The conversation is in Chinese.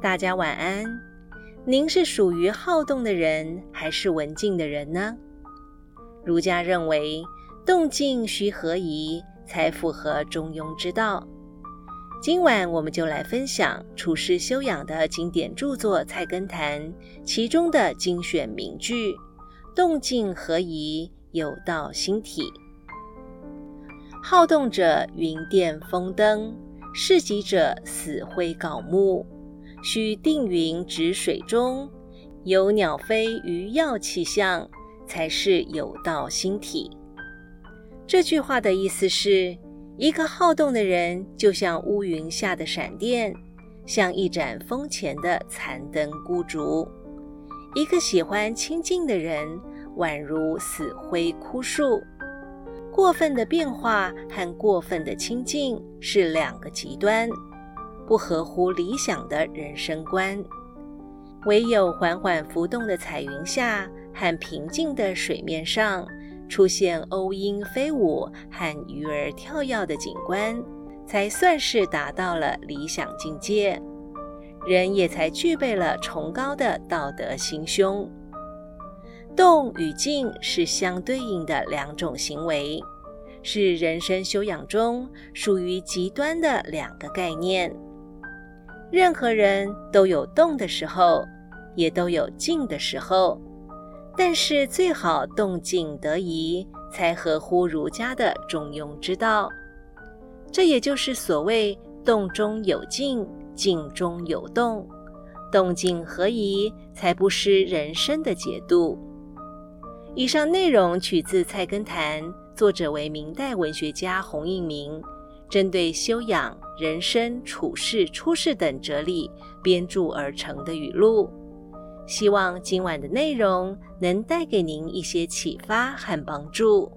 大家晚安。您是属于好动的人，还是文静的人呢？儒家认为，动静须合宜，才符合中庸之道。今晚我们就来分享处世修养的经典著作《菜根谭》其中的精选名句：“动静合宜，有道心体。好动者云电风灯，事急者死灰槁木。须定云止水中，有鸟飞鱼跃气象，才是有道心体。”这句话的意思是。一个好动的人，就像乌云下的闪电，像一盏风前的残灯孤烛；一个喜欢清静的人，宛如死灰枯树。过分的变化和过分的清静是两个极端，不合乎理想的人生观。唯有缓缓浮动的彩云下和平静的水面上。出现鸥鹰飞舞和鱼儿跳跃的景观，才算是达到了理想境界，人也才具备了崇高的道德心胸。动与静是相对应的两种行为，是人生修养中属于极端的两个概念。任何人都有动的时候，也都有静的时候。但是最好动静得宜，才合乎儒家的中庸之道。这也就是所谓“动中有静，静中有动”，动静合宜，才不失人生的节度。以上内容取自《菜根谭》，作者为明代文学家洪应明，针对修养、人生、处事、出世等哲理编著而成的语录。希望今晚的内容能带给您一些启发和帮助。